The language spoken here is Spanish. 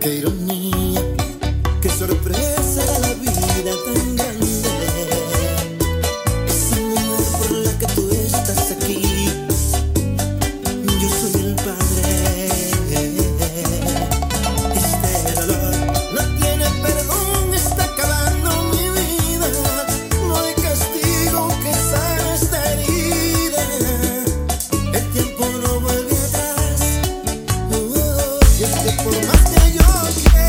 Qué ironía, qué sorpresa la vida tan grande. Es el por la que tú estás aquí. Yo soy el padre. Este dolor no tiene perdón, está acabando mi vida. No hay castigo que sane esta herida. El tiempo no vuelve atrás. Uh, uh, uh. y es que por más Okay.